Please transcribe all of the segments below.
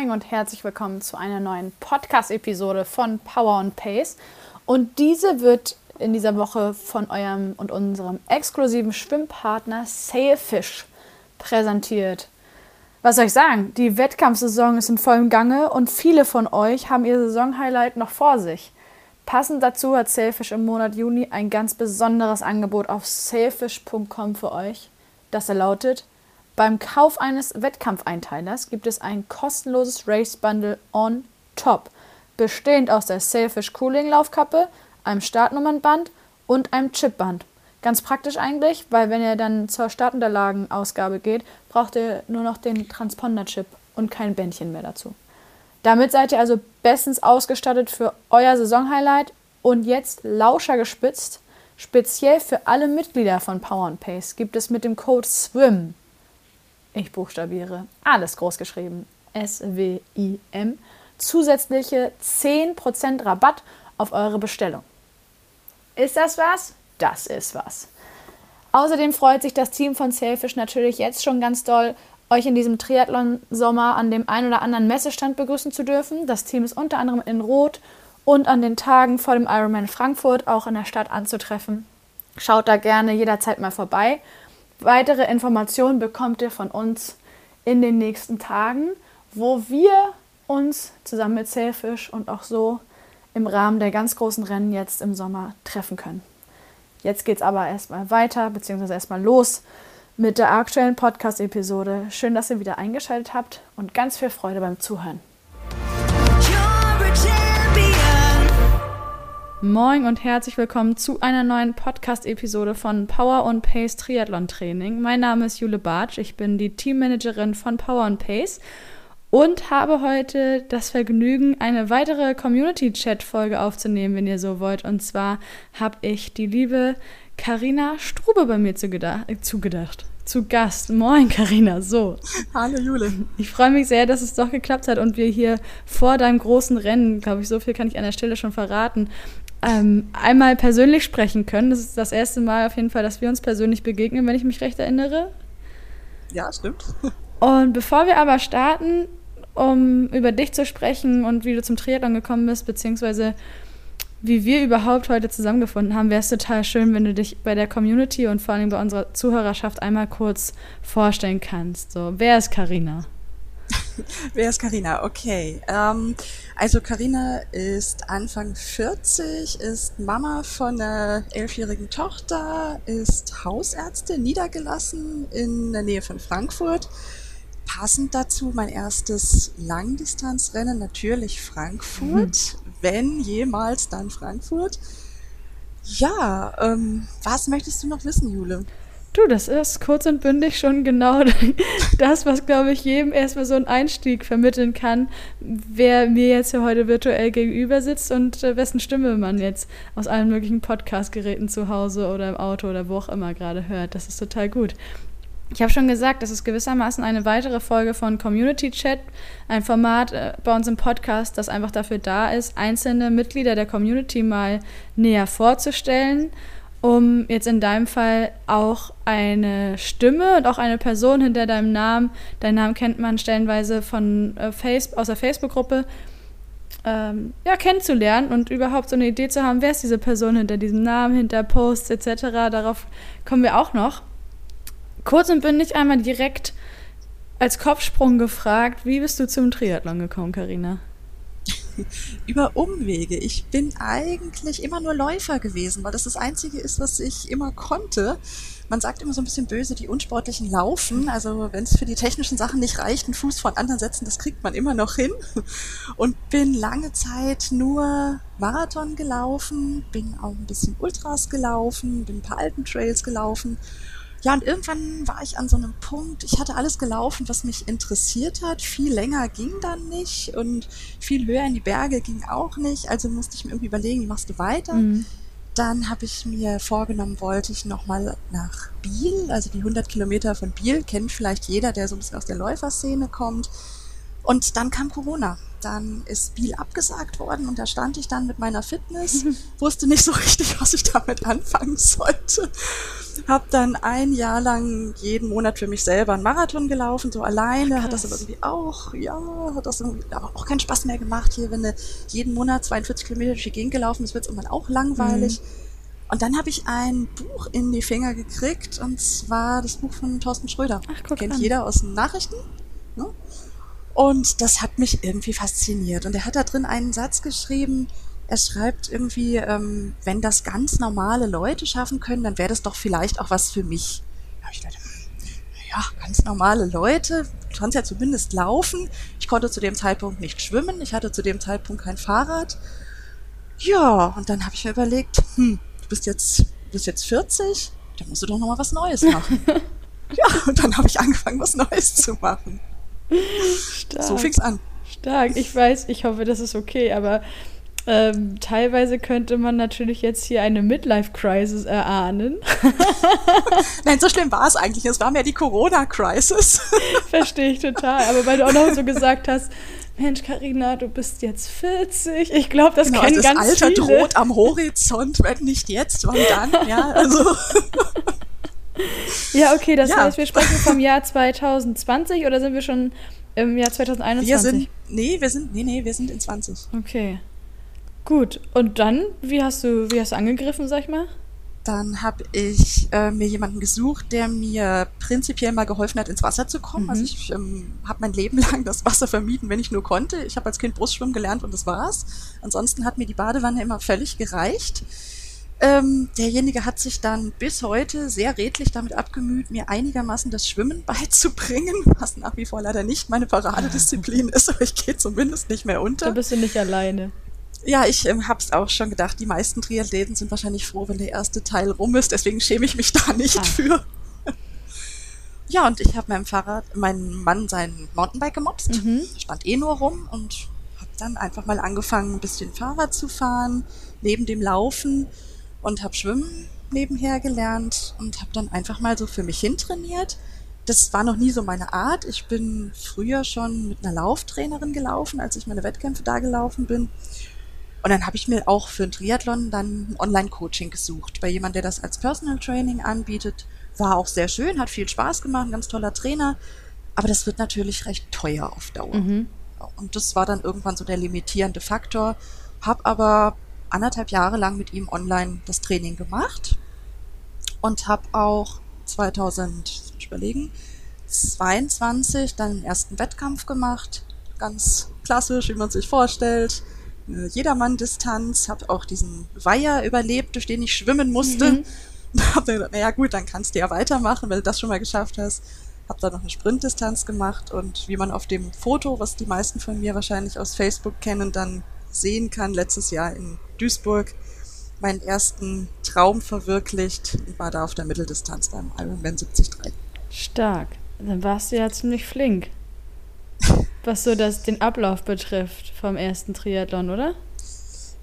Moin und herzlich willkommen zu einer neuen Podcast-Episode von Power and Pace. Und diese wird in dieser Woche von eurem und unserem exklusiven Schwimmpartner Sailfish präsentiert. Was soll ich sagen? Die Wettkampfsaison ist im vollen Gange und viele von euch haben ihr Saisonhighlight noch vor sich. Passend dazu hat Sailfish im Monat Juni ein ganz besonderes Angebot auf sailfish.com für euch, das er lautet beim Kauf eines Wettkampfeinteilers gibt es ein kostenloses Race Bundle on top, bestehend aus der Sailfish Cooling Laufkappe, einem Startnummernband und einem Chipband. Ganz praktisch eigentlich, weil wenn ihr dann zur Startunterlagenausgabe geht, braucht ihr nur noch den Transponder-Chip und kein Bändchen mehr dazu. Damit seid ihr also bestens ausgestattet für euer Saisonhighlight und jetzt lauscher gespitzt. Speziell für alle Mitglieder von Power Pace gibt es mit dem Code SWIM ich buchstabiere alles groß geschrieben, S-W-I-M, zusätzliche 10% Rabatt auf eure Bestellung. Ist das was? Das ist was. Außerdem freut sich das Team von Sailfish natürlich jetzt schon ganz doll, euch in diesem Triathlon-Sommer an dem ein oder anderen Messestand begrüßen zu dürfen. Das Team ist unter anderem in Rot und an den Tagen vor dem Ironman Frankfurt auch in der Stadt anzutreffen. Schaut da gerne jederzeit mal vorbei. Weitere Informationen bekommt ihr von uns in den nächsten Tagen, wo wir uns zusammen mit Sailfish und auch so im Rahmen der ganz großen Rennen jetzt im Sommer treffen können. Jetzt geht es aber erstmal weiter, beziehungsweise erstmal los mit der aktuellen Podcast-Episode. Schön, dass ihr wieder eingeschaltet habt und ganz viel Freude beim Zuhören. Moin und herzlich willkommen zu einer neuen Podcast-Episode von Power und Pace Triathlon Training. Mein Name ist Jule Bartsch, ich bin die Teammanagerin von Power und Pace und habe heute das Vergnügen, eine weitere Community-Chat-Folge aufzunehmen, wenn ihr so wollt. Und zwar habe ich die liebe Karina Strube bei mir zugedacht. zugedacht zu Gast. Moin, Karina. So. Hallo, Jule. Ich freue mich sehr, dass es doch geklappt hat und wir hier vor deinem großen Rennen, glaube ich, so viel kann ich an der Stelle schon verraten, ähm, einmal persönlich sprechen können. Das ist das erste Mal auf jeden Fall, dass wir uns persönlich begegnen, wenn ich mich recht erinnere. Ja, stimmt. Und bevor wir aber starten, um über dich zu sprechen und wie du zum Triathlon gekommen bist, beziehungsweise wie wir überhaupt heute zusammengefunden haben, wäre es total schön, wenn du dich bei der Community und vor allem bei unserer Zuhörerschaft einmal kurz vorstellen kannst. So, wer ist Karina? Wer ist Karina? Okay. Ähm, also Karina ist Anfang 40, ist Mama von einer elfjährigen Tochter, ist Hausärztin, niedergelassen in der Nähe von Frankfurt. Passend dazu mein erstes Langdistanzrennen, natürlich Frankfurt. Mhm. Wenn jemals, dann Frankfurt. Ja, ähm, was möchtest du noch wissen, Jule? Du, das ist kurz und bündig schon genau das, was, glaube ich, jedem erstmal so einen Einstieg vermitteln kann, wer mir jetzt hier heute virtuell gegenüber sitzt und äh, wessen Stimme man jetzt aus allen möglichen Podcast-Geräten zu Hause oder im Auto oder wo auch immer gerade hört. Das ist total gut. Ich habe schon gesagt, das ist gewissermaßen eine weitere Folge von Community Chat, ein Format äh, bei uns im Podcast, das einfach dafür da ist, einzelne Mitglieder der Community mal näher vorzustellen um jetzt in deinem Fall auch eine Stimme und auch eine Person hinter deinem Namen, deinen Namen kennt man stellenweise von äh, Face, aus der Facebook-Gruppe, ähm, ja, kennenzulernen und überhaupt so eine Idee zu haben, wer ist diese Person hinter diesem Namen, hinter Posts etc. Darauf kommen wir auch noch. Kurz und bündig einmal direkt als Kopfsprung gefragt, wie bist du zum Triathlon gekommen, Karina? Über Umwege. Ich bin eigentlich immer nur Läufer gewesen, weil das das Einzige ist, was ich immer konnte. Man sagt immer so ein bisschen böse, die Unsportlichen laufen. Also wenn es für die technischen Sachen nicht reicht, einen Fuß von anderen setzen, das kriegt man immer noch hin. Und bin lange Zeit nur Marathon gelaufen, bin auch ein bisschen Ultras gelaufen, bin ein paar alten Trails gelaufen ja, und irgendwann war ich an so einem Punkt, ich hatte alles gelaufen, was mich interessiert hat. Viel länger ging dann nicht und viel höher in die Berge ging auch nicht. Also musste ich mir irgendwie überlegen, wie machst du weiter? Mhm. Dann habe ich mir vorgenommen, wollte ich nochmal nach Biel, also die 100 Kilometer von Biel, kennt vielleicht jeder, der so ein bisschen aus der Läuferszene kommt. Und dann kam Corona. Dann ist Biel abgesagt worden und da stand ich dann mit meiner Fitness, wusste nicht so richtig, was ich damit anfangen sollte. Hab dann ein Jahr lang jeden Monat für mich selber einen Marathon gelaufen, so alleine. Ach, hat das aber irgendwie auch, ja, hat das irgendwie aber auch keinen Spaß mehr gemacht hier, wenn du jeden Monat 42 Kilometer durch die Gegend gelaufen bist, wird es irgendwann auch langweilig. Mhm. Und dann habe ich ein Buch in die Finger gekriegt, und zwar das Buch von Thorsten Schröder. Ach, guck Kennt an. jeder aus den Nachrichten. Ne? Und das hat mich irgendwie fasziniert. Und er hat da drin einen Satz geschrieben, er schreibt irgendwie, ähm, wenn das ganz normale Leute schaffen können, dann wäre das doch vielleicht auch was für mich. Da habe ich gedacht, ja, ganz normale Leute, du kannst ja zumindest laufen. Ich konnte zu dem Zeitpunkt nicht schwimmen, ich hatte zu dem Zeitpunkt kein Fahrrad. Ja, und dann habe ich mir überlegt, hm, du bist jetzt, du bist jetzt 40, dann musst du doch nochmal was Neues machen. ja, und dann habe ich angefangen, was Neues zu machen. Stark. So fing's an. Stark. Ich weiß, ich hoffe, das ist okay, aber ähm, teilweise könnte man natürlich jetzt hier eine Midlife-Crisis erahnen. Nein, so schlimm war es eigentlich. Es war mehr die Corona-Crisis. Verstehe ich total. Aber weil du auch noch so gesagt hast, Mensch, Karina, du bist jetzt 40. Ich glaube, das genau, kennen das ganz Alter viele. droht am Horizont, wenn nicht jetzt, wann dann? Ja, also. ja, okay, das ja. heißt, wir sprechen vom Jahr 2020 oder sind wir schon im Jahr 2021? Wir sind, nee, wir sind, nee, nee, wir sind in 20. Okay. Gut, und dann, wie hast du, wie hast du angegriffen, sag ich mal? Dann habe ich äh, mir jemanden gesucht, der mir prinzipiell mal geholfen hat, ins Wasser zu kommen. Mhm. Also ich ähm, habe mein Leben lang das Wasser vermieden, wenn ich nur konnte. Ich habe als Kind Brustschwimmen gelernt und das war's. Ansonsten hat mir die Badewanne immer völlig gereicht. Ähm, derjenige hat sich dann bis heute sehr redlich damit abgemüht, mir einigermaßen das Schwimmen beizubringen, was nach wie vor leider nicht meine Paradedisziplin ist, aber ich gehe zumindest nicht mehr unter. Da bist du nicht alleine. Ja, ich ähm, habe es auch schon gedacht. Die meisten Triathleten sind wahrscheinlich froh, wenn der erste Teil rum ist. Deswegen schäme ich mich da nicht ah. für. ja, und ich habe meinem Fahrrad, meinem Mann sein Mountainbike gemobst. Mhm. Stand eh nur rum und habe dann einfach mal angefangen, ein bisschen Fahrrad zu fahren, neben dem Laufen und habe Schwimmen nebenher gelernt und habe dann einfach mal so für mich hintrainiert. Das war noch nie so meine Art. Ich bin früher schon mit einer Lauftrainerin gelaufen, als ich meine Wettkämpfe da gelaufen bin. Und dann habe ich mir auch für ein Triathlon dann ein Online-Coaching gesucht bei jemand, der das als Personal Training anbietet. War auch sehr schön, hat viel Spaß gemacht, ein ganz toller Trainer. Aber das wird natürlich recht teuer auf Dauer. Mhm. Und das war dann irgendwann so der limitierende Faktor. Hab aber anderthalb Jahre lang mit ihm online das Training gemacht und habe auch 2000, ich überlegen, 22 dann den ersten Wettkampf gemacht. Ganz klassisch, wie man sich vorstellt Jedermann-Distanz, habe auch diesen Weiher überlebt, durch den ich schwimmen musste. Mhm. Hab dann gedacht, naja gut, dann kannst du ja weitermachen, wenn du das schon mal geschafft hast. Hab dann noch eine Sprintdistanz gemacht und wie man auf dem Foto, was die meisten von mir wahrscheinlich aus Facebook kennen, dann sehen kann, letztes Jahr in Duisburg meinen ersten Traum verwirklicht und war da auf der Mitteldistanz beim Ironman 73. Stark. Dann warst du ja ziemlich flink was so das, den Ablauf betrifft vom ersten Triathlon, oder?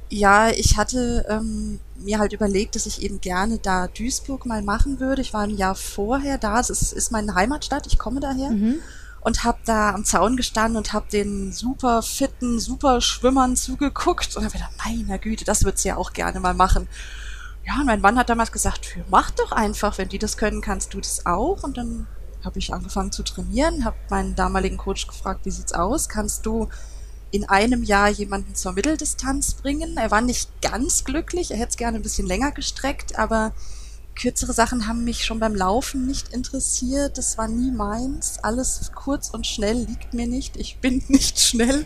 Ja, ich hatte ähm, mir halt überlegt, dass ich eben gerne da Duisburg mal machen würde. Ich war ein Jahr vorher da, es ist, ist meine Heimatstadt, ich komme daher. Mhm. Und habe da am Zaun gestanden und habe den super fitten, super Schwimmern zugeguckt und habe gedacht, meiner Güte, das du ja auch gerne mal machen. Ja, und mein Mann hat damals gesagt, mach doch einfach, wenn die das können, kannst du das auch. Und dann habe ich angefangen zu trainieren, habe meinen damaligen Coach gefragt, wie sieht's aus? Kannst du in einem Jahr jemanden zur Mitteldistanz bringen? Er war nicht ganz glücklich, er hätte es gerne ein bisschen länger gestreckt, aber kürzere Sachen haben mich schon beim Laufen nicht interessiert. Das war nie meins. Alles kurz und schnell liegt mir nicht. Ich bin nicht schnell.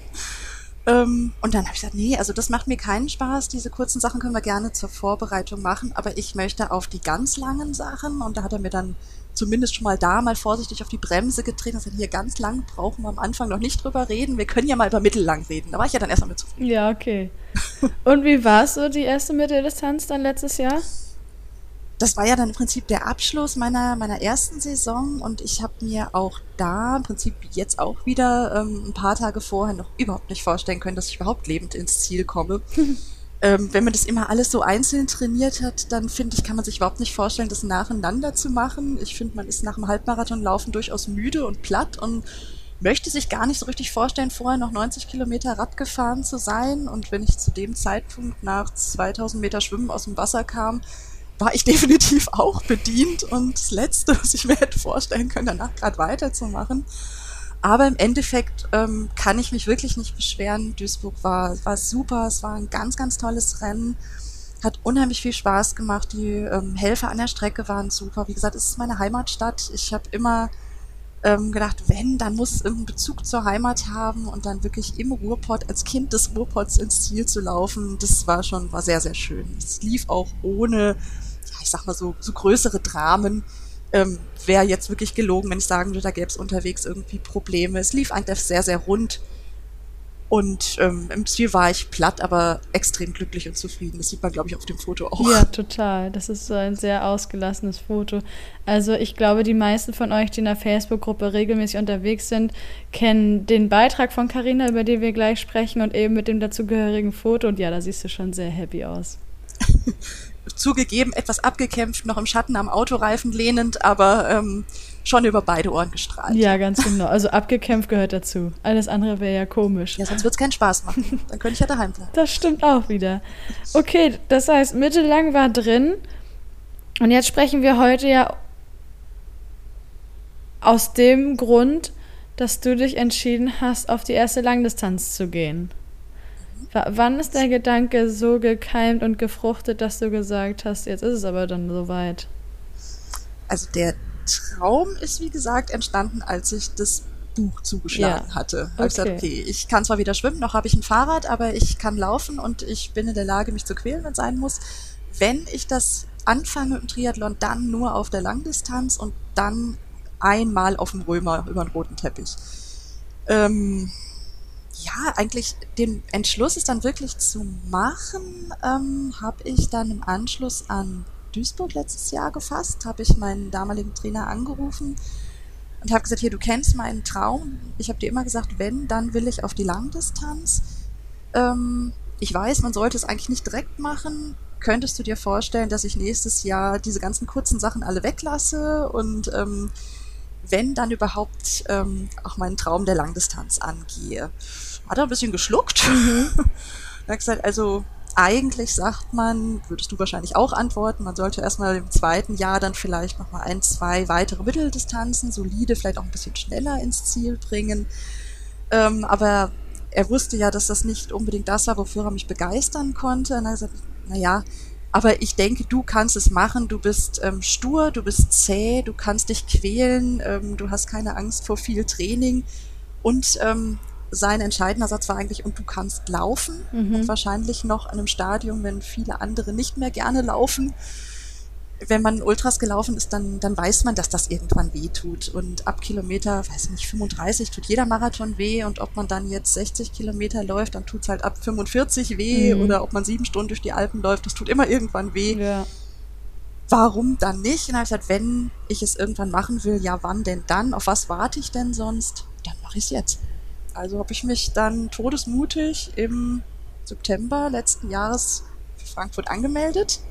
Ähm, und dann habe ich gesagt, nee, also das macht mir keinen Spaß. Diese kurzen Sachen können wir gerne zur Vorbereitung machen, aber ich möchte auf die ganz langen Sachen. Und da hat er mir dann zumindest schon mal da mal vorsichtig auf die Bremse getreten und gesagt, hier ganz lang brauchen wir am Anfang noch nicht drüber reden. Wir können ja mal über mittellang reden. Da war ich ja dann erstmal mit zufrieden. Ja, okay. und wie war so, die erste Mitteldistanz dann letztes Jahr? Das war ja dann im Prinzip der Abschluss meiner, meiner ersten Saison und ich habe mir auch da im Prinzip jetzt auch wieder ähm, ein paar Tage vorher noch überhaupt nicht vorstellen können, dass ich überhaupt lebend ins Ziel komme. ähm, wenn man das immer alles so einzeln trainiert hat, dann finde ich, kann man sich überhaupt nicht vorstellen, das nacheinander zu machen. Ich finde, man ist nach dem Halbmarathonlaufen durchaus müde und platt und möchte sich gar nicht so richtig vorstellen, vorher noch 90 Kilometer Rad gefahren zu sein. Und wenn ich zu dem Zeitpunkt nach 2000 Meter Schwimmen aus dem Wasser kam, war ich definitiv auch bedient und das Letzte, was ich mir hätte vorstellen können, danach gerade weiterzumachen. Aber im Endeffekt ähm, kann ich mich wirklich nicht beschweren. Duisburg war, war super, es war ein ganz, ganz tolles Rennen. Hat unheimlich viel Spaß gemacht. Die ähm, Helfer an der Strecke waren super. Wie gesagt, es ist meine Heimatstadt. Ich habe immer ähm, gedacht, wenn, dann muss es irgendeinen Bezug zur Heimat haben und dann wirklich im Ruhrpott, als Kind des Ruhrpots ins Ziel zu laufen, das war schon, war sehr, sehr schön. Es lief auch ohne ich sag mal so, so größere Dramen, ähm, wäre jetzt wirklich gelogen, wenn ich sagen würde, da gäbe es unterwegs irgendwie Probleme. Es lief eigentlich sehr, sehr rund. Und ähm, im Ziel war ich platt, aber extrem glücklich und zufrieden. Das sieht man, glaube ich, auf dem Foto auch. Ja, total. Das ist so ein sehr ausgelassenes Foto. Also ich glaube, die meisten von euch, die in der Facebook-Gruppe regelmäßig unterwegs sind, kennen den Beitrag von Carina, über den wir gleich sprechen, und eben mit dem dazugehörigen Foto. Und ja, da siehst du schon sehr happy aus. zugegeben etwas abgekämpft, noch im Schatten am Autoreifen lehnend, aber ähm, schon über beide Ohren gestrahlt. Ja, ganz genau. Also abgekämpft gehört dazu. Alles andere wäre ja komisch. Ja, sonst wird es keinen Spaß machen. Dann könnte ich ja daheim bleiben. Das stimmt auch wieder. Okay, das heißt, mittellang war drin. Und jetzt sprechen wir heute ja aus dem Grund, dass du dich entschieden hast, auf die erste Langdistanz zu gehen. W wann ist der Gedanke so gekeimt und gefruchtet, dass du gesagt hast, jetzt ist es aber dann soweit? Also der Traum ist, wie gesagt, entstanden, als ich das Buch zugeschlagen ja. hatte. Okay. Ich gesagt, okay, ich kann zwar wieder schwimmen, noch habe ich ein Fahrrad, aber ich kann laufen und ich bin in der Lage, mich zu quälen, wenn es sein muss. Wenn ich das anfange im Triathlon, dann nur auf der Langdistanz und dann einmal auf dem Römer über den roten Teppich. Ähm, ja, eigentlich den Entschluss, es dann wirklich zu machen, ähm, habe ich dann im Anschluss an Duisburg letztes Jahr gefasst, habe ich meinen damaligen Trainer angerufen und habe gesagt, hier, du kennst meinen Traum. Ich habe dir immer gesagt, wenn, dann will ich auf die Langdistanz. Ähm, ich weiß, man sollte es eigentlich nicht direkt machen. Könntest du dir vorstellen, dass ich nächstes Jahr diese ganzen kurzen Sachen alle weglasse und ähm, wenn dann überhaupt ähm, auch meinen Traum der Langdistanz angehe? Hat er ein bisschen geschluckt. Mhm. er hat gesagt, also eigentlich sagt man, würdest du wahrscheinlich auch antworten, man sollte erstmal im zweiten Jahr dann vielleicht nochmal ein, zwei weitere Mitteldistanzen, solide, vielleicht auch ein bisschen schneller ins Ziel bringen. Ähm, aber er wusste ja, dass das nicht unbedingt das war, wofür er mich begeistern konnte. Und er hat gesagt, naja, aber ich denke, du kannst es machen, du bist ähm, stur, du bist zäh, du kannst dich quälen, ähm, du hast keine Angst vor viel Training und ähm, sein entscheidender Satz war eigentlich, und du kannst laufen. Mhm. Und wahrscheinlich noch in einem Stadium, wenn viele andere nicht mehr gerne laufen. Wenn man Ultras gelaufen ist, dann, dann weiß man, dass das irgendwann weh tut. Und ab Kilometer, weiß nicht, 35 tut jeder Marathon weh. Und ob man dann jetzt 60 Kilometer läuft, dann tut's halt ab 45 weh. Mhm. Oder ob man sieben Stunden durch die Alpen läuft, das tut immer irgendwann weh. Ja. Warum dann nicht? Und dann habe ich gesagt, wenn ich es irgendwann machen will, ja, wann denn dann? Auf was warte ich denn sonst? Dann mache ich es jetzt. Also habe ich mich dann todesmutig im September letzten Jahres für Frankfurt angemeldet.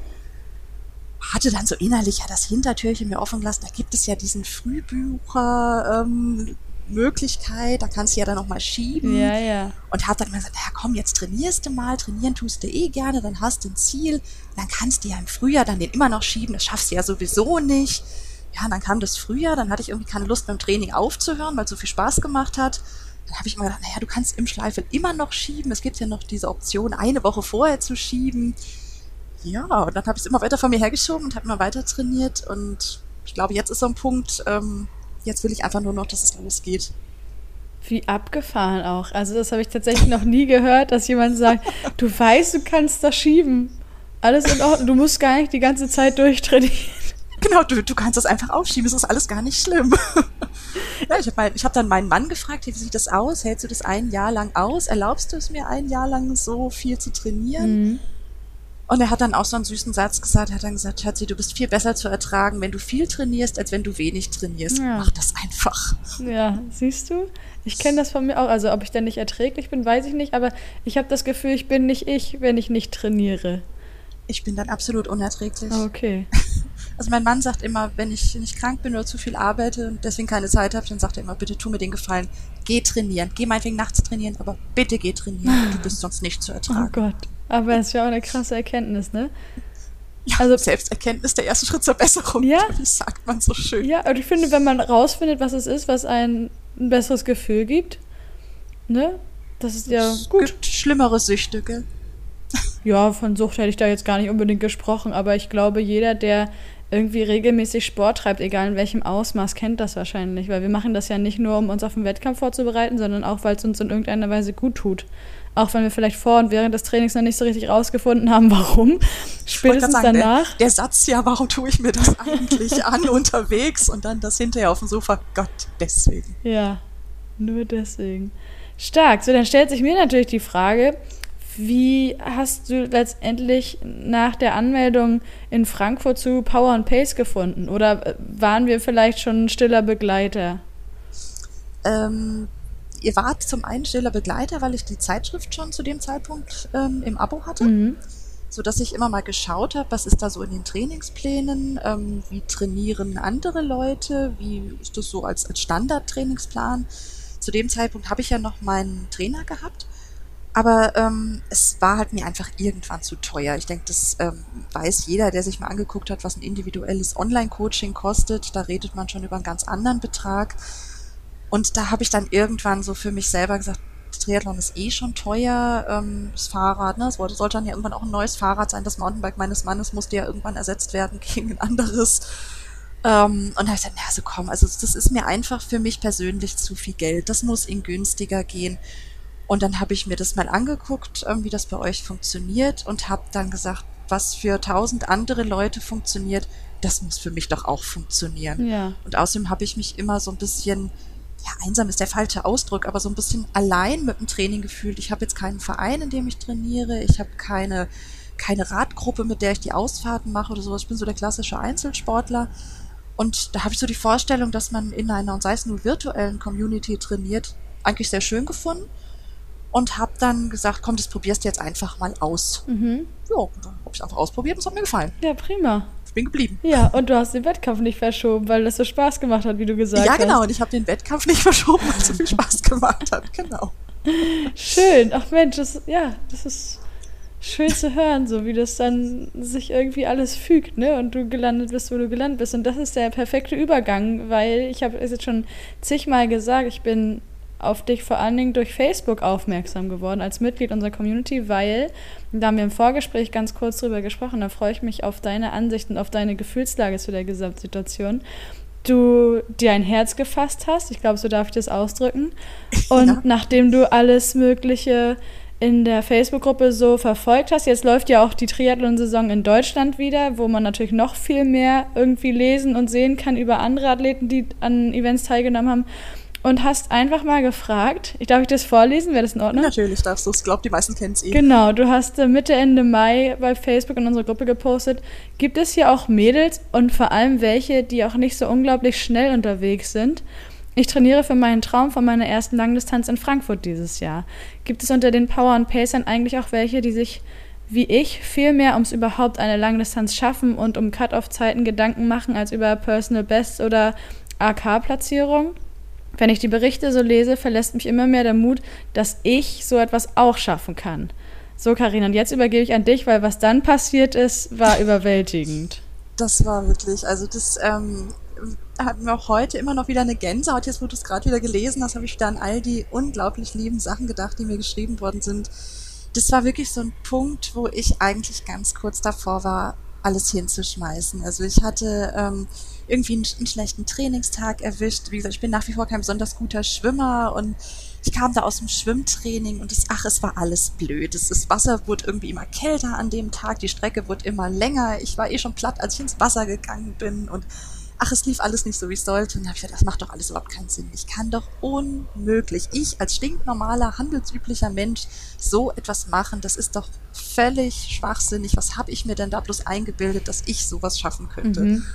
Hatte dann so innerlich ja das Hintertürchen mir offen gelassen. Da gibt es ja diesen Frühbucher, ähm, Möglichkeit, da kannst du ja dann auch mal schieben. Ja, ja. Und hab dann gesagt, naja, komm, jetzt trainierst du mal, trainieren tust du eh gerne, dann hast du ein Ziel, dann kannst du ja im Frühjahr dann den immer noch schieben, das schaffst du ja sowieso nicht. Ja, und dann kam das Frühjahr, dann hatte ich irgendwie keine Lust beim Training aufzuhören, weil es so viel Spaß gemacht hat habe ich immer gedacht, naja, du kannst im Schleifel immer noch schieben. Es gibt ja noch diese Option, eine Woche vorher zu schieben. Ja, und dann habe ich es immer weiter von mir hergeschoben und habe immer weiter trainiert. Und ich glaube, jetzt ist so ein Punkt, ähm, jetzt will ich einfach nur noch, dass es losgeht. Wie abgefahren auch. Also das habe ich tatsächlich noch nie gehört, dass jemand sagt, du weißt, du kannst das schieben. Alles in Ordnung, du musst gar nicht die ganze Zeit durchtrainieren. Genau, du, du kannst das einfach aufschieben, es ist alles gar nicht schlimm. ja, ich habe hab dann meinen Mann gefragt, wie sieht das aus? Hältst du das ein Jahr lang aus? Erlaubst du es mir ein Jahr lang so viel zu trainieren? Mhm. Und er hat dann auch so einen süßen Satz gesagt, er hat dann gesagt, Schatzi, du bist viel besser zu ertragen, wenn du viel trainierst, als wenn du wenig trainierst. Ja. Mach das einfach. Ja, siehst du? Ich kenne das von mir auch. Also ob ich dann nicht erträglich bin, weiß ich nicht, aber ich habe das Gefühl, ich bin nicht ich, wenn ich nicht trainiere. Ich bin dann absolut unerträglich. Okay. Also mein Mann sagt immer, wenn ich nicht krank bin oder zu viel arbeite und deswegen keine Zeit habe, dann sagt er immer, bitte tu mir den Gefallen, geh trainieren. Geh meinetwegen nachts trainieren, aber bitte geh trainieren. Du bist sonst nicht zu ertragen. Oh Gott. Aber es ist ja auch eine krasse Erkenntnis, ne? Ja, also Selbsterkenntnis, der erste Schritt zur Besserung. Ja. Wie sagt man so schön. Ja, und ich finde, wenn man rausfindet, was es ist, was ein, ein besseres Gefühl gibt, ne? Das ist ja es gut. gibt schlimmere Süchte, gell? Ja, von Sucht hätte ich da jetzt gar nicht unbedingt gesprochen, aber ich glaube, jeder, der irgendwie regelmäßig Sport treibt, egal in welchem Ausmaß, kennt das wahrscheinlich, weil wir machen das ja nicht nur, um uns auf den Wettkampf vorzubereiten, sondern auch, weil es uns in irgendeiner Weise gut tut. Auch wenn wir vielleicht vor und während des Trainings noch nicht so richtig rausgefunden haben, warum. Spätestens sagen, danach. Der, der, Satz, ja, warum tue ich mir das eigentlich an unterwegs und dann das hinterher auf dem Sofa, Gott, deswegen. Ja, nur deswegen. Stark. So, dann stellt sich mir natürlich die Frage, wie hast du letztendlich nach der Anmeldung in Frankfurt zu Power and Pace gefunden? Oder äh, waren wir vielleicht schon ein stiller Begleiter? Ähm, ihr wart zum einen stiller Begleiter, weil ich die Zeitschrift schon zu dem Zeitpunkt ähm, im Abo hatte. Mhm. So dass ich immer mal geschaut habe, was ist da so in den Trainingsplänen, ähm, wie trainieren andere Leute, wie ist das so als, als Standardtrainingsplan. Zu dem Zeitpunkt habe ich ja noch meinen Trainer gehabt aber ähm, es war halt mir einfach irgendwann zu teuer. Ich denke, das ähm, weiß jeder, der sich mal angeguckt hat, was ein individuelles Online-Coaching kostet. Da redet man schon über einen ganz anderen Betrag. Und da habe ich dann irgendwann so für mich selber gesagt, Triathlon ist eh schon teuer, ähm, das Fahrrad, ne? Es sollte, dann ja irgendwann auch ein neues Fahrrad sein. Das Mountainbike meines Mannes musste ja irgendwann ersetzt werden gegen ein anderes. Ähm, und da habe ich gesagt, na, also komm, also das ist mir einfach für mich persönlich zu viel Geld. Das muss in günstiger gehen. Und dann habe ich mir das mal angeguckt, wie das bei euch funktioniert und habe dann gesagt, was für tausend andere Leute funktioniert, das muss für mich doch auch funktionieren. Ja. Und außerdem habe ich mich immer so ein bisschen, ja, einsam ist der falsche Ausdruck, aber so ein bisschen allein mit dem Training gefühlt. Ich habe jetzt keinen Verein, in dem ich trainiere. Ich habe keine, keine Radgruppe, mit der ich die Ausfahrten mache oder sowas. Ich bin so der klassische Einzelsportler. Und da habe ich so die Vorstellung, dass man in einer, und sei es nur virtuellen Community trainiert, eigentlich sehr schön gefunden und habe dann gesagt, komm, das probierst du jetzt einfach mal aus. Mhm. Ja, dann habe ich einfach ausprobiert und es hat mir gefallen. Ja, prima. Ich bin geblieben. Ja, und du hast den Wettkampf nicht verschoben, weil das so Spaß gemacht hat, wie du gesagt hast. Ja, genau. Und ich habe den Wettkampf nicht verschoben, weil es so viel Spaß gemacht hat. Genau. Schön. Ach Mensch, das, ja, das ist schön zu hören, so wie das dann sich irgendwie alles fügt, ne? Und du gelandet bist, wo du gelandet bist. Und das ist der perfekte Übergang, weil ich habe es jetzt schon zigmal gesagt, ich bin auf dich vor allen Dingen durch Facebook aufmerksam geworden als Mitglied unserer Community, weil, da haben wir im Vorgespräch ganz kurz drüber gesprochen, da freue ich mich auf deine Ansichten, auf deine Gefühlslage zu der Gesamtsituation. Du dir ein Herz gefasst hast, ich glaube, so darf ich das ausdrücken. Und ja. nachdem du alles Mögliche in der Facebook-Gruppe so verfolgt hast. Jetzt läuft ja auch die Triathlon-Saison in Deutschland wieder, wo man natürlich noch viel mehr irgendwie lesen und sehen kann über andere Athleten, die an Events teilgenommen haben und hast einfach mal gefragt, ich darf ich das vorlesen, wäre das in Ordnung? Natürlich darfst du es, glaube die meisten kennen es eh. Genau, du hast äh, Mitte, Ende Mai bei Facebook in unserer Gruppe gepostet, gibt es hier auch Mädels und vor allem welche, die auch nicht so unglaublich schnell unterwegs sind? Ich trainiere für meinen Traum von meiner ersten Langdistanz in Frankfurt dieses Jahr. Gibt es unter den Power und Pacern eigentlich auch welche, die sich wie ich viel mehr ums überhaupt eine Langdistanz schaffen und um Cut-off-Zeiten Gedanken machen als über Personal Best oder AK-Platzierung? Wenn ich die Berichte so lese, verlässt mich immer mehr der Mut, dass ich so etwas auch schaffen kann. So, Karina, und jetzt übergebe ich an dich, weil was dann passiert ist, war überwältigend. Das war wirklich, also das ähm, hat mir auch heute immer noch wieder eine Gänsehaut. Jetzt, du es gerade wieder gelesen hast, habe ich wieder an all die unglaublich lieben Sachen gedacht, die mir geschrieben worden sind. Das war wirklich so ein Punkt, wo ich eigentlich ganz kurz davor war, alles hinzuschmeißen. Also ich hatte ähm, irgendwie einen, einen schlechten Trainingstag erwischt. Wie gesagt, ich bin nach wie vor kein besonders guter Schwimmer und ich kam da aus dem Schwimmtraining und es, ach, es war alles blöd. Das, das Wasser wurde irgendwie immer kälter an dem Tag, die Strecke wurde immer länger. Ich war eh schon platt, als ich ins Wasser gegangen bin und ach, es lief alles nicht so, wie es sollte. Und dann habe ich gedacht, das macht doch alles überhaupt keinen Sinn. Ich kann doch unmöglich, ich als stinknormaler, handelsüblicher Mensch so etwas machen. Das ist doch völlig schwachsinnig. Was habe ich mir denn da bloß eingebildet, dass ich sowas schaffen könnte? Mhm.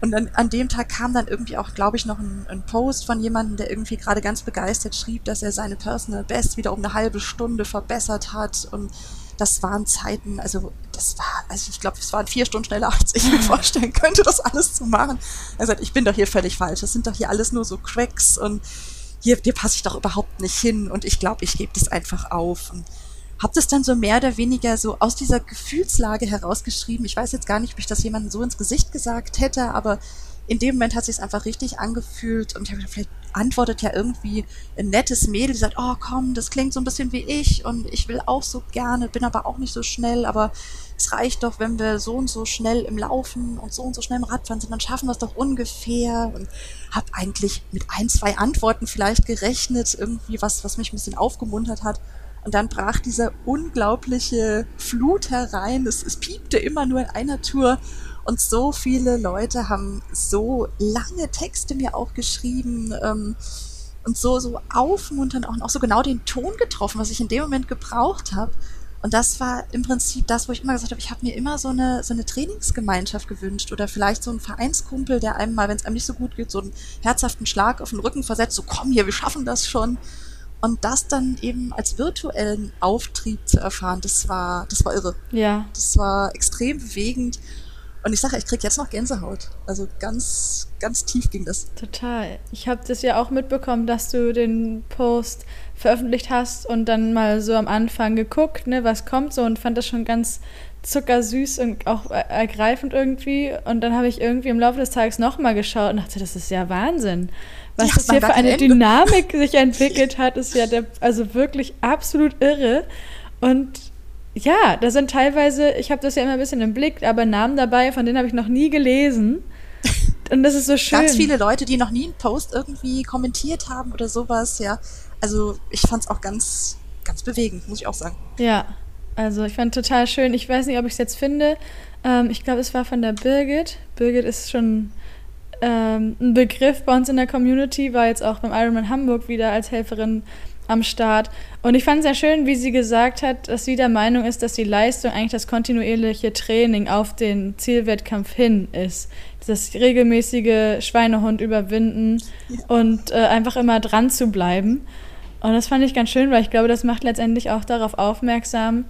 Und an, an dem Tag kam dann irgendwie auch, glaube ich, noch ein, ein Post von jemandem, der irgendwie gerade ganz begeistert schrieb, dass er seine Personal Best wieder um eine halbe Stunde verbessert hat und das waren Zeiten, also das war, also ich glaube, es waren vier Stunden schneller, als ich mir vorstellen könnte, das alles zu machen. Er sagt, ich bin doch hier völlig falsch. Das sind doch hier alles nur so Cracks und hier, hier passe ich doch überhaupt nicht hin und ich glaube, ich gebe das einfach auf. Und habe das dann so mehr oder weniger so aus dieser Gefühlslage herausgeschrieben. Ich weiß jetzt gar nicht, ob ich das jemandem so ins Gesicht gesagt hätte, aber in dem Moment hat sich einfach richtig angefühlt und ich habe gedacht, vielleicht antwortet ja irgendwie ein nettes Mädel, die sagt, oh komm, das klingt so ein bisschen wie ich und ich will auch so gerne, bin aber auch nicht so schnell, aber es reicht doch, wenn wir so und so schnell im Laufen und so und so schnell im Radfahren sind, dann schaffen wir es doch ungefähr und habe eigentlich mit ein, zwei Antworten vielleicht gerechnet, irgendwie was, was mich ein bisschen aufgemuntert hat. Und dann brach diese unglaubliche Flut herein. Es, es piepte immer nur in einer Tour. Und so viele Leute haben so lange Texte mir auch geschrieben ähm, und so, so aufmunternd auch, und auch so genau den Ton getroffen, was ich in dem Moment gebraucht habe. Und das war im Prinzip das, wo ich immer gesagt habe, ich habe mir immer so eine, so eine Trainingsgemeinschaft gewünscht oder vielleicht so einen Vereinskumpel, der einem mal, wenn es einem nicht so gut geht, so einen herzhaften Schlag auf den Rücken versetzt, so komm hier, wir schaffen das schon. Und das dann eben als virtuellen Auftrieb zu erfahren, das war, das war irre. Ja. Das war extrem bewegend. Und ich sage, ich kriege jetzt noch Gänsehaut. Also ganz, ganz tief ging das. Total. Ich habe das ja auch mitbekommen, dass du den Post veröffentlicht hast und dann mal so am Anfang geguckt, ne, was kommt so und fand das schon ganz zuckersüß und auch ergreifend irgendwie. Und dann habe ich irgendwie im Laufe des Tages nochmal geschaut und dachte, das ist ja Wahnsinn. Was das hier für eine Ende. Dynamik sich entwickelt hat, ist ja der, also wirklich absolut irre. Und ja, da sind teilweise, ich habe das ja immer ein bisschen im Blick, aber Namen dabei, von denen habe ich noch nie gelesen. Und das ist so schön. Ganz viele Leute, die noch nie einen Post irgendwie kommentiert haben oder sowas, ja. Also ich fand es auch ganz, ganz bewegend, muss ich auch sagen. Ja, also ich fand total schön. Ich weiß nicht, ob ich es jetzt finde. Ähm, ich glaube, es war von der Birgit. Birgit ist schon ähm, ein Begriff bei uns in der Community, war jetzt auch beim Ironman Hamburg wieder als Helferin am Start. Und ich fand es sehr schön, wie sie gesagt hat, dass sie der Meinung ist, dass die Leistung eigentlich das kontinuierliche Training auf den Zielwettkampf hin ist. Das regelmäßige Schweinehund überwinden und äh, einfach immer dran zu bleiben. Und das fand ich ganz schön, weil ich glaube, das macht letztendlich auch darauf aufmerksam,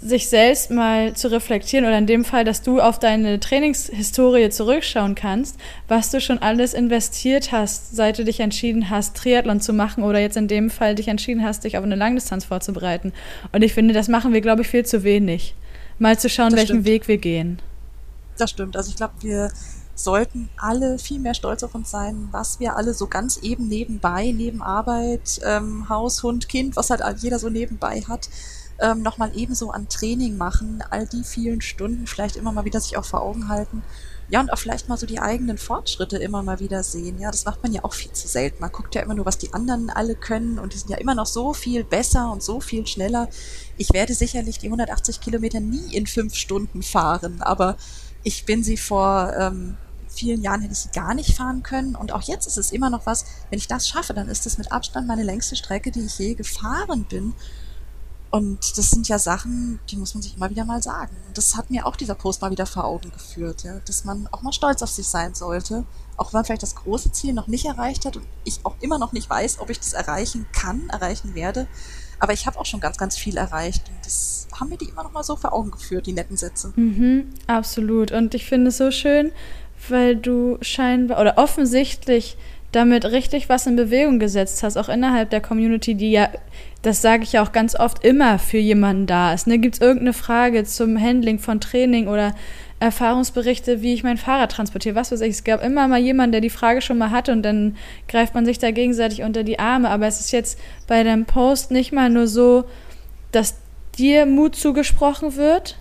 sich selbst mal zu reflektieren oder in dem Fall, dass du auf deine Trainingshistorie zurückschauen kannst, was du schon alles investiert hast, seit du dich entschieden hast, Triathlon zu machen oder jetzt in dem Fall dich entschieden hast, dich auf eine Langdistanz vorzubereiten. Und ich finde, das machen wir, glaube ich, viel zu wenig. Mal zu schauen, das welchen stimmt. Weg wir gehen. Das stimmt. Also ich glaube, wir sollten alle viel mehr stolz auf uns sein, was wir alle so ganz eben nebenbei, neben Arbeit, ähm, Haus, Hund, Kind, was halt jeder so nebenbei hat, ähm, nochmal ebenso an Training machen, all die vielen Stunden vielleicht immer mal wieder sich auch vor Augen halten. Ja, und auch vielleicht mal so die eigenen Fortschritte immer mal wieder sehen. Ja, das macht man ja auch viel zu selten. Man guckt ja immer nur, was die anderen alle können und die sind ja immer noch so viel besser und so viel schneller. Ich werde sicherlich die 180 Kilometer nie in fünf Stunden fahren, aber ich bin sie vor ähm, vielen Jahren hätte ich sie gar nicht fahren können. Und auch jetzt ist es immer noch was, wenn ich das schaffe, dann ist das mit Abstand meine längste Strecke, die ich je gefahren bin. Und das sind ja Sachen, die muss man sich immer wieder mal sagen. Und das hat mir auch dieser Post mal wieder vor Augen geführt, ja, dass man auch mal stolz auf sich sein sollte, auch wenn man vielleicht das große Ziel noch nicht erreicht hat und ich auch immer noch nicht weiß, ob ich das erreichen kann, erreichen werde. Aber ich habe auch schon ganz, ganz viel erreicht und das haben mir die immer noch mal so vor Augen geführt, die netten Sätze. Mhm, absolut. Und ich finde es so schön, weil du scheinbar oder offensichtlich damit richtig was in Bewegung gesetzt hast, auch innerhalb der Community, die ja, das sage ich ja auch ganz oft, immer für jemanden da ist. Ne? Gibt es irgendeine Frage zum Handling von Training oder Erfahrungsberichte, wie ich mein Fahrrad transportiere, was weiß ich. Es gab immer mal jemanden, der die Frage schon mal hatte und dann greift man sich da gegenseitig unter die Arme. Aber es ist jetzt bei dem Post nicht mal nur so, dass dir Mut zugesprochen wird,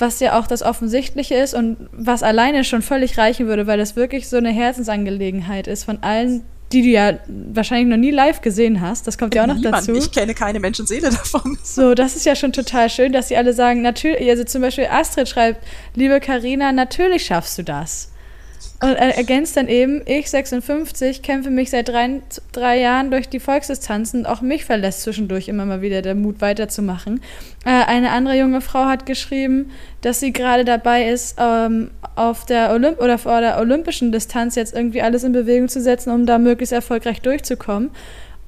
was ja auch das Offensichtliche ist und was alleine schon völlig reichen würde, weil das wirklich so eine Herzensangelegenheit ist von allen, die du ja wahrscheinlich noch nie live gesehen hast. Das kommt ja auch noch Niemand. dazu. Ich kenne keine Menschenseele davon. So, das ist ja schon total schön, dass sie alle sagen, natürlich, also zum Beispiel Astrid schreibt, liebe Karina, natürlich schaffst du das. Und er ergänzt dann eben, ich 56 kämpfe mich seit drei, drei Jahren durch die Volksdistanzen. Auch mich verlässt zwischendurch immer mal wieder der Mut weiterzumachen. Äh, eine andere junge Frau hat geschrieben, dass sie gerade dabei ist, ähm, auf der Olymp oder vor der olympischen Distanz jetzt irgendwie alles in Bewegung zu setzen, um da möglichst erfolgreich durchzukommen.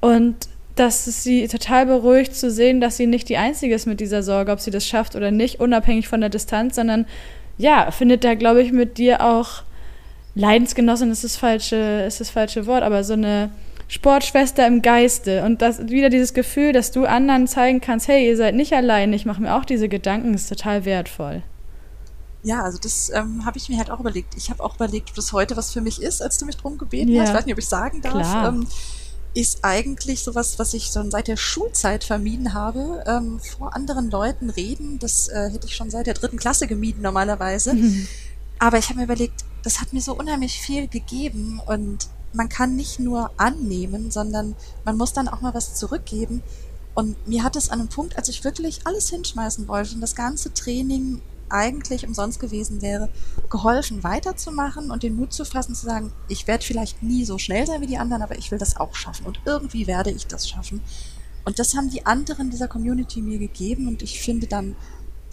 Und dass es sie total beruhigt zu sehen, dass sie nicht die Einzige ist mit dieser Sorge, ob sie das schafft oder nicht, unabhängig von der Distanz, sondern ja, findet da, glaube ich, mit dir auch Leidensgenossin ist das falsche, ist das falsche Wort, aber so eine Sportschwester im Geiste und das wieder dieses Gefühl, dass du anderen zeigen kannst, hey, ihr seid nicht allein, ich mache mir auch diese Gedanken, ist total wertvoll. Ja, also das ähm, habe ich mir halt auch überlegt. Ich habe auch überlegt, bis heute was für mich ist, als du mich drum gebeten ja. hast. Ich weiß nicht, ob ich sagen darf. Ähm, ist eigentlich sowas, was ich schon seit der Schulzeit vermieden habe. Ähm, vor anderen Leuten reden, das äh, hätte ich schon seit der dritten Klasse gemieden normalerweise. Mhm. Aber ich habe mir überlegt, das hat mir so unheimlich viel gegeben und man kann nicht nur annehmen, sondern man muss dann auch mal was zurückgeben. Und mir hat es an einem Punkt, als ich wirklich alles hinschmeißen wollte und das ganze Training eigentlich umsonst gewesen wäre, geholfen weiterzumachen und den Mut zu fassen, zu sagen, ich werde vielleicht nie so schnell sein wie die anderen, aber ich will das auch schaffen und irgendwie werde ich das schaffen. Und das haben die anderen dieser Community mir gegeben und ich finde dann,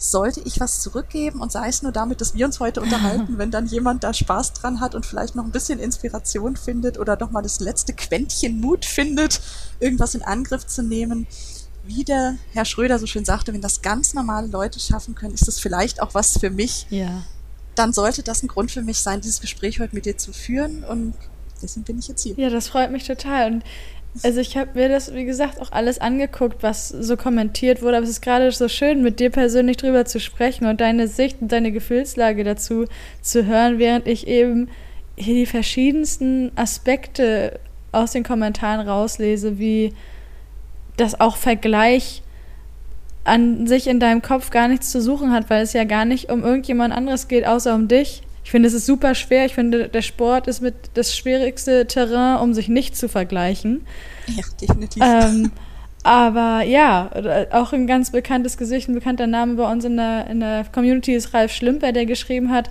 sollte ich was zurückgeben und sei es nur damit, dass wir uns heute unterhalten, wenn dann jemand da Spaß dran hat und vielleicht noch ein bisschen Inspiration findet oder doch mal das letzte Quäntchen Mut findet, irgendwas in Angriff zu nehmen, wie der Herr Schröder so schön sagte, wenn das ganz normale Leute schaffen können, ist das vielleicht auch was für mich. Ja. Dann sollte das ein Grund für mich sein, dieses Gespräch heute mit dir zu führen und deswegen bin ich jetzt hier. Ja, das freut mich total und also ich habe mir das, wie gesagt, auch alles angeguckt, was so kommentiert wurde, aber es ist gerade so schön, mit dir persönlich drüber zu sprechen und deine Sicht und deine Gefühlslage dazu zu hören, während ich eben hier die verschiedensten Aspekte aus den Kommentaren rauslese, wie das auch Vergleich an sich in deinem Kopf gar nichts zu suchen hat, weil es ja gar nicht um irgendjemand anderes geht, außer um dich. Ich finde, es ist super schwer. Ich finde, der Sport ist mit das schwierigste Terrain, um sich nicht zu vergleichen. Ja, definitiv. Ähm, aber ja, auch ein ganz bekanntes Gesicht, ein bekannter Name bei uns in der, in der Community ist Ralf Schlimper, der geschrieben hat,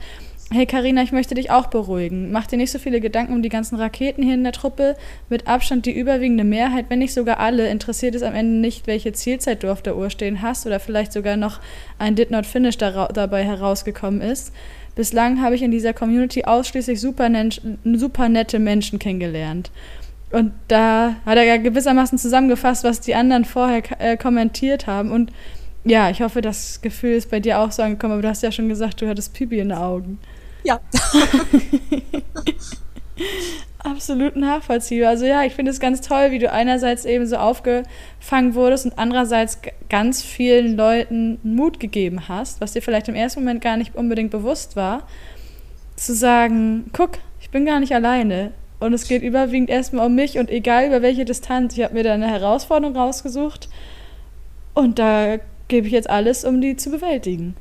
Hey Karina, ich möchte dich auch beruhigen. Mach dir nicht so viele Gedanken um die ganzen Raketen hier in der Truppe. Mit Abstand die überwiegende Mehrheit, wenn nicht sogar alle, interessiert es am Ende nicht, welche Zielzeit du auf der Uhr stehen hast oder vielleicht sogar noch ein Did Not Finish dabei herausgekommen ist. Bislang habe ich in dieser Community ausschließlich super, super nette Menschen kennengelernt. Und da hat er ja gewissermaßen zusammengefasst, was die anderen vorher äh, kommentiert haben. Und ja, ich hoffe, das Gefühl ist bei dir auch so angekommen, aber du hast ja schon gesagt, du hattest Pipi in den Augen. Ja. Absolut nachvollziehbar. Also ja, ich finde es ganz toll, wie du einerseits eben so aufgefangen wurdest und andererseits ganz vielen Leuten Mut gegeben hast, was dir vielleicht im ersten Moment gar nicht unbedingt bewusst war, zu sagen, guck, ich bin gar nicht alleine. Und es geht überwiegend erstmal um mich und egal über welche Distanz, ich habe mir da eine Herausforderung rausgesucht und da gebe ich jetzt alles, um die zu bewältigen.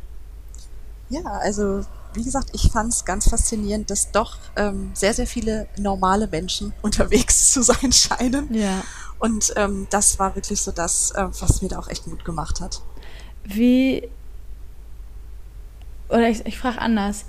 Ja, also wie gesagt, ich fand es ganz faszinierend, dass doch ähm, sehr, sehr viele normale Menschen unterwegs zu sein scheinen. Ja. Und ähm, das war wirklich so das, äh, was mir da auch echt Mut gemacht hat. Wie, oder ich, ich frage anders,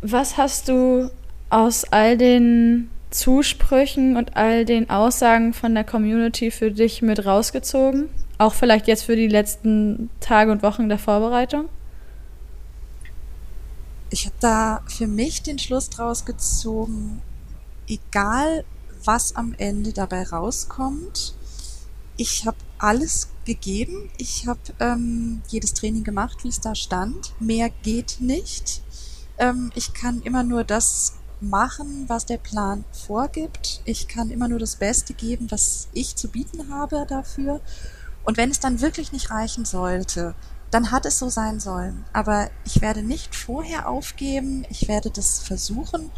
was hast du aus all den Zusprüchen und all den Aussagen von der Community für dich mit rausgezogen? Auch vielleicht jetzt für die letzten Tage und Wochen der Vorbereitung? Ich habe da für mich den Schluss draus gezogen, egal was am Ende dabei rauskommt, ich habe alles gegeben. Ich habe ähm, jedes Training gemacht, wie es da stand. Mehr geht nicht. Ähm, ich kann immer nur das machen, was der Plan vorgibt. Ich kann immer nur das Beste geben, was ich zu bieten habe dafür. Und wenn es dann wirklich nicht reichen sollte, dann hat es so sein sollen. Aber ich werde nicht vorher aufgeben, ich werde das versuchen.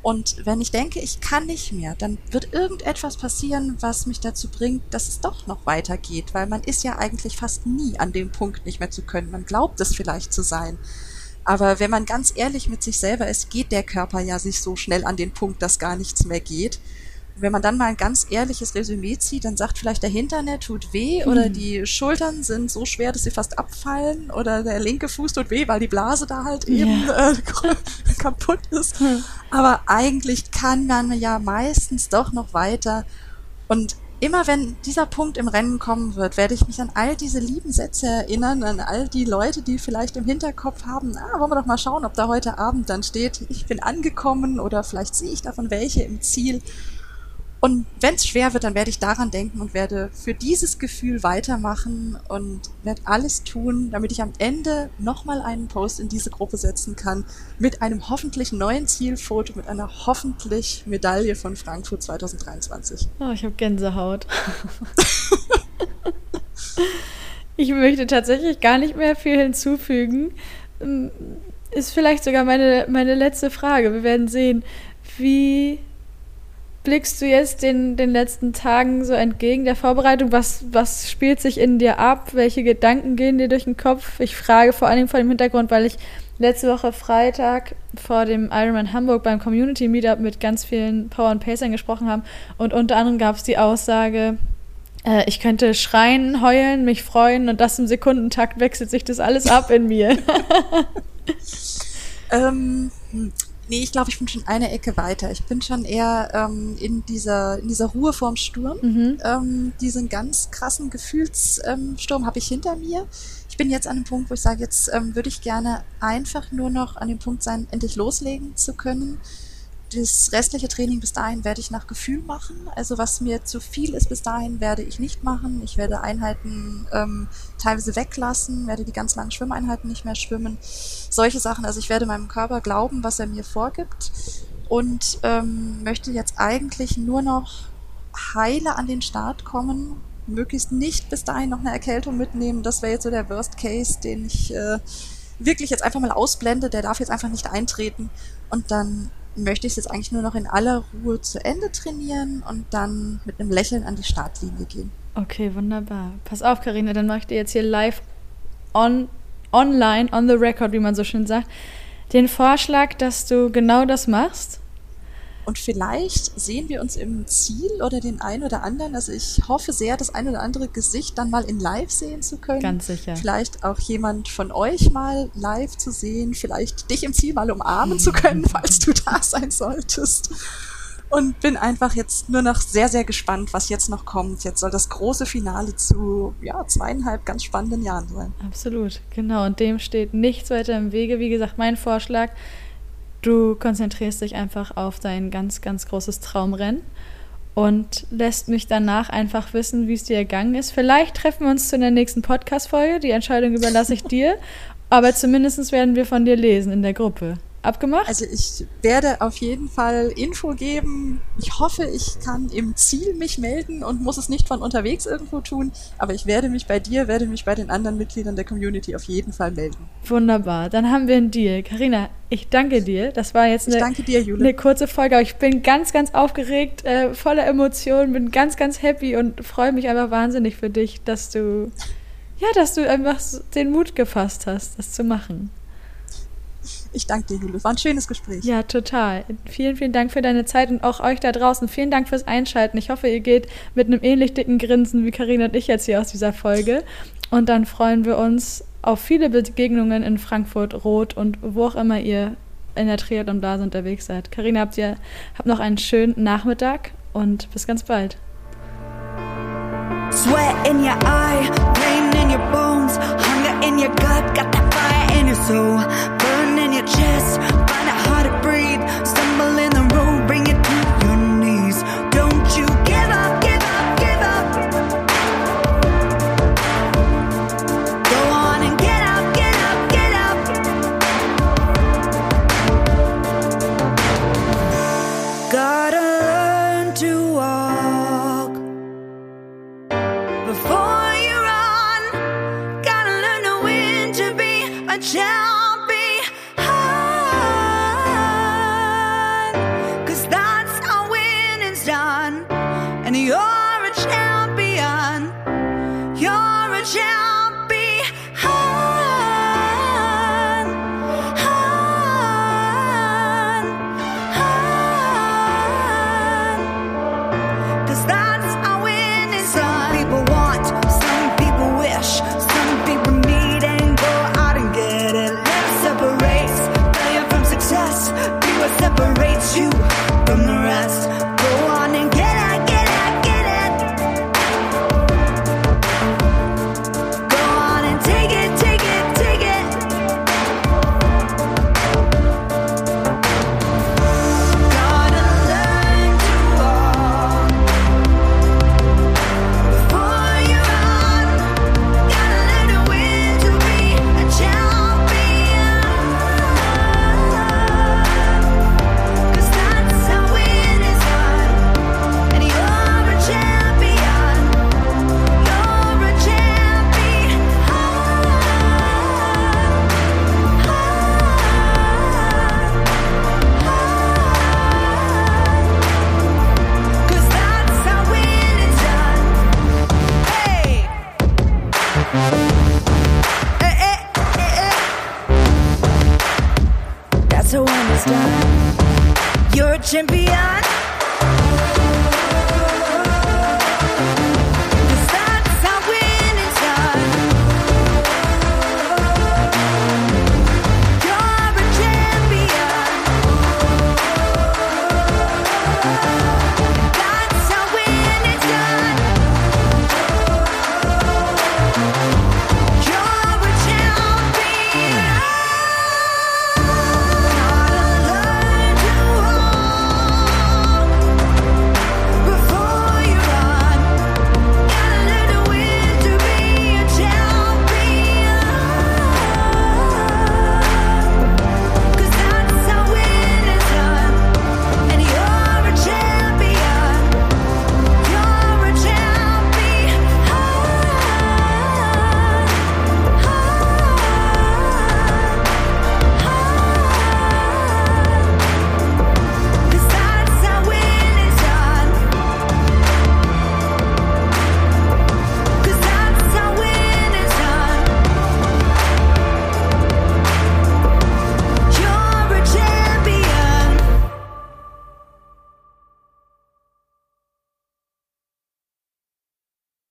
Und wenn ich denke, ich kann nicht mehr, dann wird irgendetwas passieren, was mich dazu bringt, dass es doch noch weitergeht, weil man ist ja eigentlich fast nie an dem Punkt nicht mehr zu können. Man glaubt es vielleicht zu sein. Aber wenn man ganz ehrlich mit sich selber ist, geht der Körper ja sich so schnell an den Punkt, dass gar nichts mehr geht wenn man dann mal ein ganz ehrliches Resümee zieht, dann sagt vielleicht der Hintern, der tut weh hm. oder die Schultern sind so schwer, dass sie fast abfallen oder der linke Fuß tut weh, weil die Blase da halt eben ja. äh, kaputt ist. Hm. Aber eigentlich kann man ja meistens doch noch weiter und immer wenn dieser Punkt im Rennen kommen wird, werde ich mich an all diese lieben Sätze erinnern, an all die Leute, die vielleicht im Hinterkopf haben, ah, wollen wir doch mal schauen, ob da heute Abend dann steht, ich bin angekommen oder vielleicht sehe ich davon welche im Ziel. Und wenn es schwer wird, dann werde ich daran denken und werde für dieses Gefühl weitermachen und werde alles tun, damit ich am Ende nochmal einen Post in diese Gruppe setzen kann mit einem hoffentlich neuen Zielfoto, mit einer hoffentlich Medaille von Frankfurt 2023. Oh, ich habe Gänsehaut. ich möchte tatsächlich gar nicht mehr viel hinzufügen. Ähm, ist vielleicht sogar meine, meine letzte Frage. Wir werden sehen, wie blickst du jetzt den, den letzten Tagen so entgegen der Vorbereitung? Was, was spielt sich in dir ab? Welche Gedanken gehen dir durch den Kopf? Ich frage vor Dingen vor dem Hintergrund, weil ich letzte Woche Freitag vor dem Ironman Hamburg beim Community Meetup mit ganz vielen Power und Pacern gesprochen habe und unter anderem gab es die Aussage, äh, ich könnte schreien, heulen, mich freuen und das im Sekundentakt wechselt sich das alles ab in mir. ähm, hm. Nee, ich glaube, ich bin schon eine Ecke weiter. Ich bin schon eher ähm, in, dieser, in dieser Ruhe vorm Sturm. Mhm. Ähm, diesen ganz krassen Gefühlssturm ähm, habe ich hinter mir. Ich bin jetzt an dem Punkt, wo ich sage, jetzt ähm, würde ich gerne einfach nur noch an dem Punkt sein, endlich loslegen zu können das restliche Training bis dahin werde ich nach Gefühl machen. Also was mir zu viel ist bis dahin, werde ich nicht machen. Ich werde Einheiten ähm, teilweise weglassen, werde die ganz langen Schwimmeinheiten nicht mehr schwimmen. Solche Sachen. Also ich werde meinem Körper glauben, was er mir vorgibt und ähm, möchte jetzt eigentlich nur noch heile an den Start kommen. Möglichst nicht bis dahin noch eine Erkältung mitnehmen. Das wäre jetzt so der Worst Case, den ich äh, wirklich jetzt einfach mal ausblende. Der darf jetzt einfach nicht eintreten. Und dann möchte ich es jetzt eigentlich nur noch in aller Ruhe zu Ende trainieren und dann mit einem Lächeln an die Startlinie gehen. Okay, wunderbar. Pass auf, Karina, dann mache ich dir jetzt hier live on, online, on the record, wie man so schön sagt, den Vorschlag, dass du genau das machst und vielleicht sehen wir uns im Ziel oder den einen oder anderen. Also ich hoffe sehr, das ein oder andere Gesicht dann mal in live sehen zu können. Ganz sicher. Vielleicht auch jemand von euch mal live zu sehen. Vielleicht dich im Ziel mal umarmen zu können, falls du da sein solltest. Und bin einfach jetzt nur noch sehr, sehr gespannt, was jetzt noch kommt. Jetzt soll das große Finale zu ja, zweieinhalb ganz spannenden Jahren sein. Absolut, genau. Und dem steht nichts weiter im Wege. Wie gesagt, mein Vorschlag, Du konzentrierst dich einfach auf dein ganz, ganz großes Traumrennen und lässt mich danach einfach wissen, wie es dir ergangen ist. Vielleicht treffen wir uns zu der nächsten Podcast-Folge. Die Entscheidung überlasse ich dir. Aber zumindest werden wir von dir lesen in der Gruppe. Abgemacht? Also ich werde auf jeden Fall Info geben. Ich hoffe, ich kann im Ziel mich melden und muss es nicht von unterwegs irgendwo tun. Aber ich werde mich bei dir, werde mich bei den anderen Mitgliedern der Community auf jeden Fall melden. Wunderbar. Dann haben wir einen Deal. Karina, ich danke dir. Das war jetzt eine, dir, eine kurze Folge, aber ich bin ganz, ganz aufgeregt, äh, voller Emotionen, bin ganz, ganz happy und freue mich einfach wahnsinnig für dich, dass du, ja, dass du einfach den Mut gefasst hast, das zu machen. Ich danke dir, Julius. War ein schönes Gespräch. Ja, total. Vielen, vielen Dank für deine Zeit und auch euch da draußen. Vielen Dank fürs Einschalten. Ich hoffe, ihr geht mit einem ähnlich dicken Grinsen wie Karina und ich jetzt hier aus dieser Folge. Und dann freuen wir uns auf viele Begegnungen in Frankfurt, Rot und wo auch immer ihr in der Triathlon-Blase unterwegs seid. Karina, habt ihr habt noch einen schönen Nachmittag und bis ganz bald. Sweat in your eye, pain in your bones, hunger in your gut, got